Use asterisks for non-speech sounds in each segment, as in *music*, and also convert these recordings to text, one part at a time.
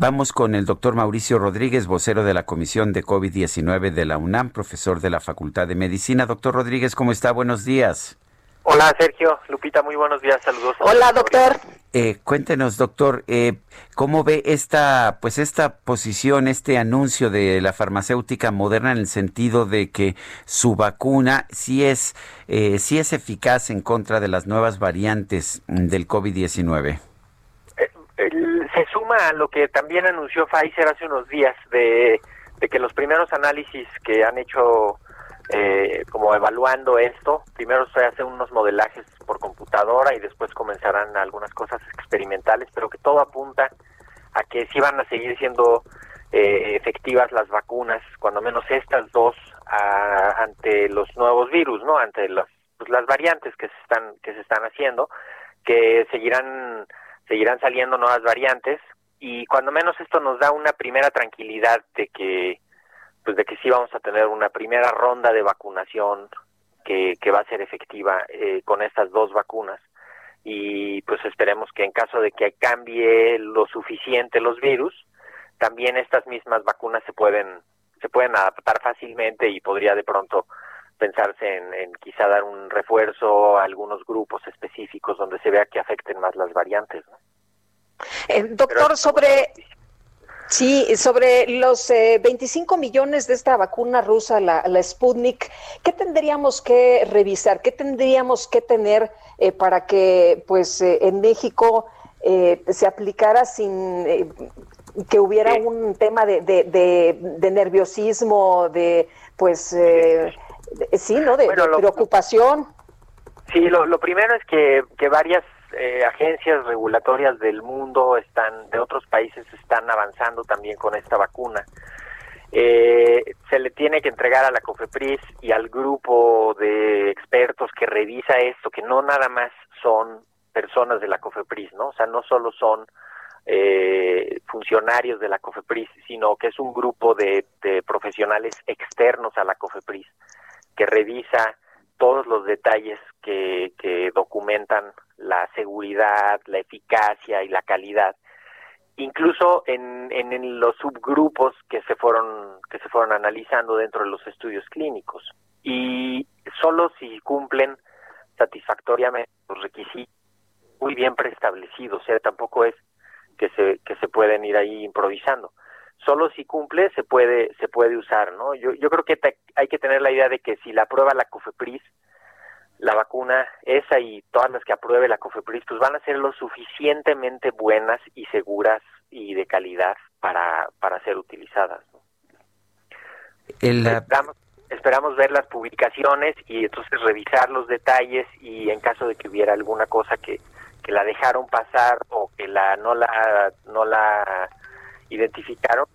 Vamos con el doctor Mauricio Rodríguez, vocero de la Comisión de COVID-19 de la UNAM, profesor de la Facultad de Medicina. Doctor Rodríguez, ¿cómo está? Buenos días. Hola Sergio, Lupita, muy buenos días, saludos. Hola doctor. Eh, cuéntenos, doctor, eh, ¿cómo ve esta, pues esta posición, este anuncio de la farmacéutica moderna en el sentido de que su vacuna sí es, eh, sí es eficaz en contra de las nuevas variantes del COVID-19? A lo que también anunció Pfizer hace unos días de, que los primeros análisis que han hecho eh, como evaluando esto, primero se hacen unos modelajes por computadora y después comenzarán algunas cosas experimentales, pero que todo apunta a que sí van a seguir siendo eh, efectivas las vacunas, cuando menos estas dos, ante los nuevos virus, no, ante las, pues, las variantes que se están que se están haciendo, que seguirán seguirán saliendo nuevas variantes y cuando menos esto nos da una primera tranquilidad de que pues de que sí vamos a tener una primera ronda de vacunación que, que va a ser efectiva eh, con estas dos vacunas y pues esperemos que en caso de que cambie lo suficiente los virus también estas mismas vacunas se pueden se pueden adaptar fácilmente y podría de pronto pensarse en, en, quizá dar un refuerzo a algunos grupos específicos donde se vea que afecten más las variantes. Eh, doctor, sobre sí, sobre los 25 eh, millones de esta vacuna rusa, la, la, Sputnik, ¿qué tendríamos que revisar? ¿Qué tendríamos que tener eh, para que, pues, en México se aplicara sin que hubiera un tema de, de, nerviosismo, de, pues, Sí, ¿no? De, preocupación. sí, lo, lo, primero es que, que varias eh, agencias regulatorias del mundo están, de otros países están avanzando también con esta vacuna. Eh, se le tiene que entregar a la COFEPRIS y al grupo de expertos que revisa esto, que no nada más son personas de la COFEPRIS, ¿no? O sea, no solo son eh, funcionarios de la COFEPRIS, sino que es un grupo de, de profesionales externos a la COFEPRIS que revisa todos los detalles que, documentan la seguridad, la eficacia y la calidad, incluso en, en, los subgrupos que se fueron que se fueron analizando dentro de los estudios clínicos. Y solo si cumplen satisfactoriamente los requisitos muy bien preestablecidos, o sea, tampoco es que se que se pueden ir ahí improvisando solo si cumple se puede se puede usar, ¿no? Yo yo creo que hay que tener la idea de que si la aprueba la COFEPRIS, la vacuna esa y todas las que apruebe la COFEPRIS, pues van a ser lo suficientemente buenas y seguras y de calidad para para ser utilizadas. esperamos, esperamos ver las publicaciones y entonces revisar los detalles y en caso de que hubiera alguna cosa que que la dejaron pasar o que la no la no la identificaron,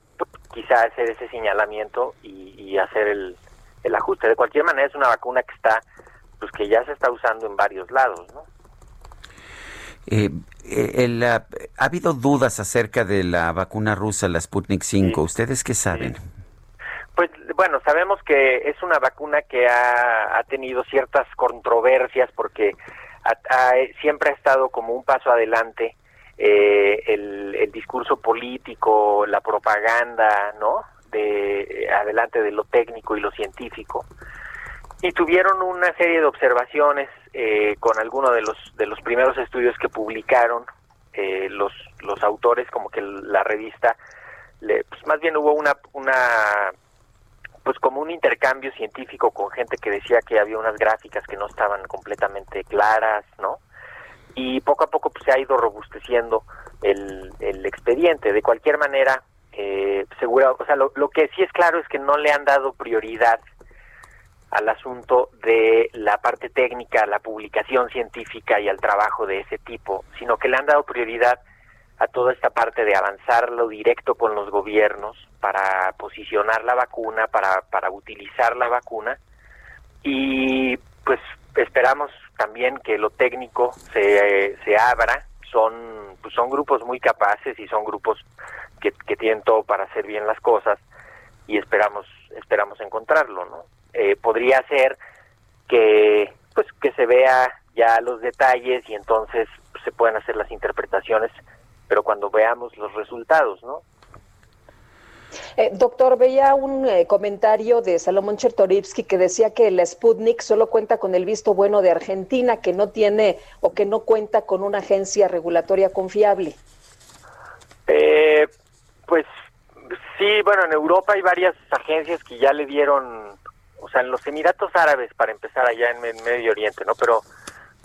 quizá hacer ese señalamiento y, hacer el, el, ajuste. De cualquier manera es una vacuna que está, pues que ya se está usando en varios lados, ¿no? Eh, eh ha habido dudas acerca de la vacuna rusa, la Sputnik 5. ¿Ustedes qué saben? Pues bueno, sabemos que es una vacuna que ha, ha tenido ciertas controversias porque siempre ha estado como un paso adelante eh, el, discurso político, la propaganda, ¿no? De adelante de lo técnico y lo científico. Y tuvieron una serie de observaciones eh, con algunos de los de los primeros estudios que publicaron eh, los los autores, como que la revista, le, pues más bien hubo una una pues como un intercambio científico con gente que decía que había unas gráficas que no estaban completamente claras, ¿no? Y poco a poco pues, se ha ido robusteciendo el, el expediente. De cualquier manera, eh, seguro, o sea, lo, lo que sí es claro es que no le han dado prioridad al asunto de la parte técnica, la publicación científica y al trabajo de ese tipo, sino que le han dado prioridad a toda esta parte de avanzarlo directo con los gobiernos para posicionar la vacuna, para, para utilizar la vacuna y pues esperamos también que lo técnico se, se abra, son, pues son grupos muy capaces y son grupos que, que tienen todo para hacer bien las cosas y esperamos esperamos encontrarlo, ¿no? Eh, podría ser que pues que se vea ya los detalles y entonces se puedan hacer las interpretaciones pero cuando veamos los resultados, ¿no? Eh, doctor, veía un eh, comentario de Salomón Chertorivsky que decía que la Sputnik solo cuenta con el visto bueno de Argentina, que no tiene o que no cuenta con una agencia regulatoria confiable. Eh, pues sí, bueno, en Europa hay varias agencias que ya le dieron, o sea, en los Emiratos Árabes, para empezar allá en, Medio Oriente, ¿no? Pero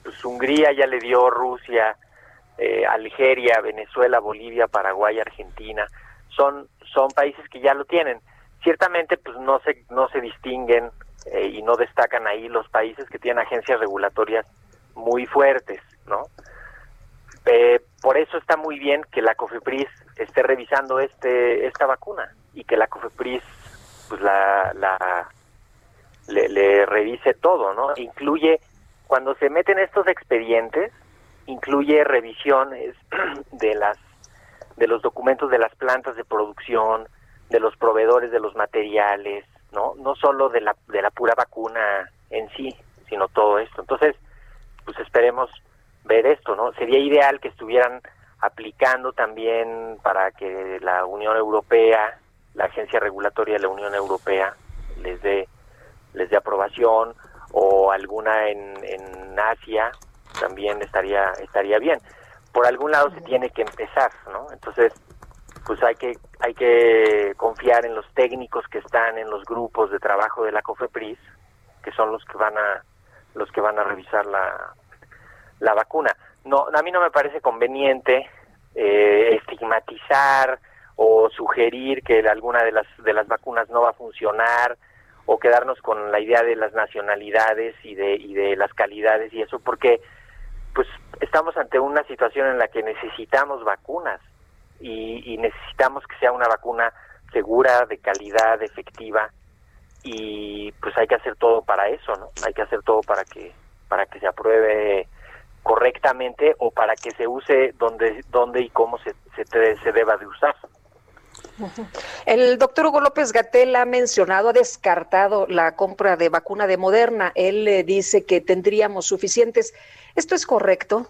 pues, Hungría ya le dio, Rusia, eh, Algeria, Venezuela, Bolivia, Paraguay, Argentina, son, son países que ya lo tienen. Ciertamente, pues no se, no se distinguen eh, y no destacan ahí los países que tienen agencias regulatorias muy fuertes, ¿no? Eh, por eso está muy bien que la COFEPRIS esté revisando este esta vacuna y que la COFEPRIS pues la, la le, le revise todo, ¿no? Incluye cuando se meten estos expedientes, incluye revisiones *clears throat* de las de los documentos de las plantas de producción, de los proveedores de los materiales, no no solo de la de la pura vacuna en sí, sino todo esto. Entonces, pues esperemos ver esto, ¿no? Sería ideal que estuvieran aplicando también para que la Unión Europea, la agencia regulatoria de la Unión Europea les dé les dé aprobación o alguna en, en Asia también estaría estaría bien. Por algún lado se tiene que empezar, ¿no? Entonces, pues hay que hay que confiar en los técnicos que están en los grupos de trabajo de la COFEPRIS, que son los que van a los que van a revisar la la vacuna. No, a mí no me parece conveniente eh, estigmatizar o sugerir que alguna de las de las vacunas no va a funcionar o quedarnos con la idea de las nacionalidades y de y de las calidades y eso porque pues estamos ante una situación en la que necesitamos vacunas y, necesitamos que sea una vacuna segura, de calidad, efectiva y pues hay que hacer todo para eso, ¿no? Hay que hacer todo para que para que se apruebe correctamente o para que se use donde donde y cómo se se, se deba de usar. El doctor Hugo López Gatel ha mencionado, ha descartado la compra de vacuna de Moderna. Él le dice que tendríamos suficientes. ¿Esto es correcto?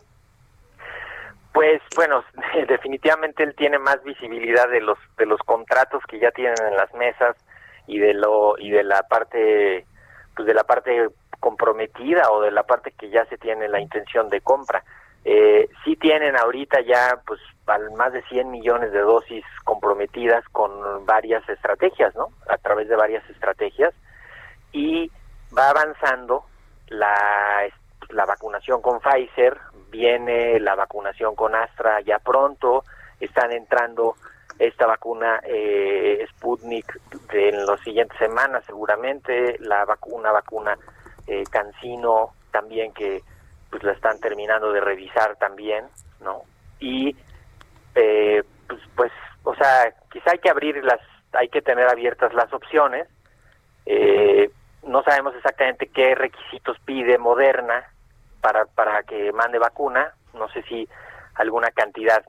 Pues bueno, *laughs* definitivamente él tiene más visibilidad de los de los contratos que ya tienen en las mesas y de lo y de la parte pues de la parte comprometida o de la parte que ya se tiene la intención de compra. Eh, sí tienen ahorita ya pues más de 100 millones de dosis comprometidas con varias estrategias, ¿no? A través de varias estrategias y va avanzando la la vacunación con Pfizer, viene la vacunación con Astra ya pronto, están entrando esta vacuna eh, Sputnik en las siguientes semanas seguramente, la vacuna vacuna eh, Cancino también que pues la están terminando de revisar también, ¿no? Y eh, pues, pues, o sea, quizá hay que abrir las, hay que tener abiertas las opciones. Eh, no sabemos exactamente qué requisitos pide Moderna, para, para que mande vacuna, no sé si alguna cantidad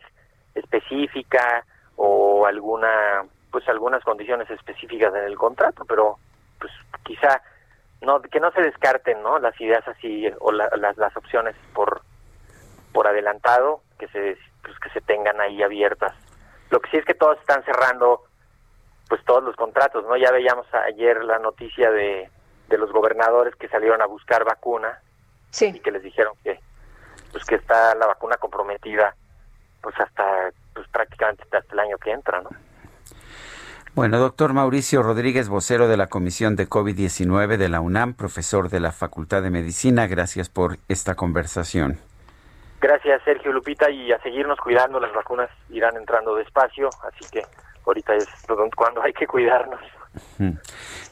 específica o alguna pues algunas condiciones específicas en el contrato, pero pues quizá no que no se descarten, ¿no? las ideas así o las, las opciones por por adelantado que se pues que se tengan ahí abiertas. Lo que sí es que todos están cerrando pues todos los contratos, ¿no? Ya veíamos ayer la noticia de de los gobernadores que salieron a buscar vacuna y que les dijeron que pues que está la vacuna comprometida pues hasta pues prácticamente hasta el año que entra, ¿no? Bueno, doctor Mauricio Rodríguez, vocero de la Comisión de COVID-19 de la UNAM, profesor de la Facultad de Medicina, gracias por esta conversación. Gracias, Sergio Lupita, y a seguirnos cuidando, las vacunas irán entrando despacio, así que ahorita es cuando hay que cuidarnos.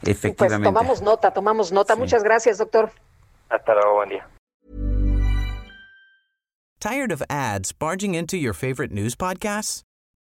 Efectivamente. Pues tomamos nota, tomamos nota. Muchas gracias, doctor. Hasta luego, buen día. Tired of ads barging into your favorite news podcasts?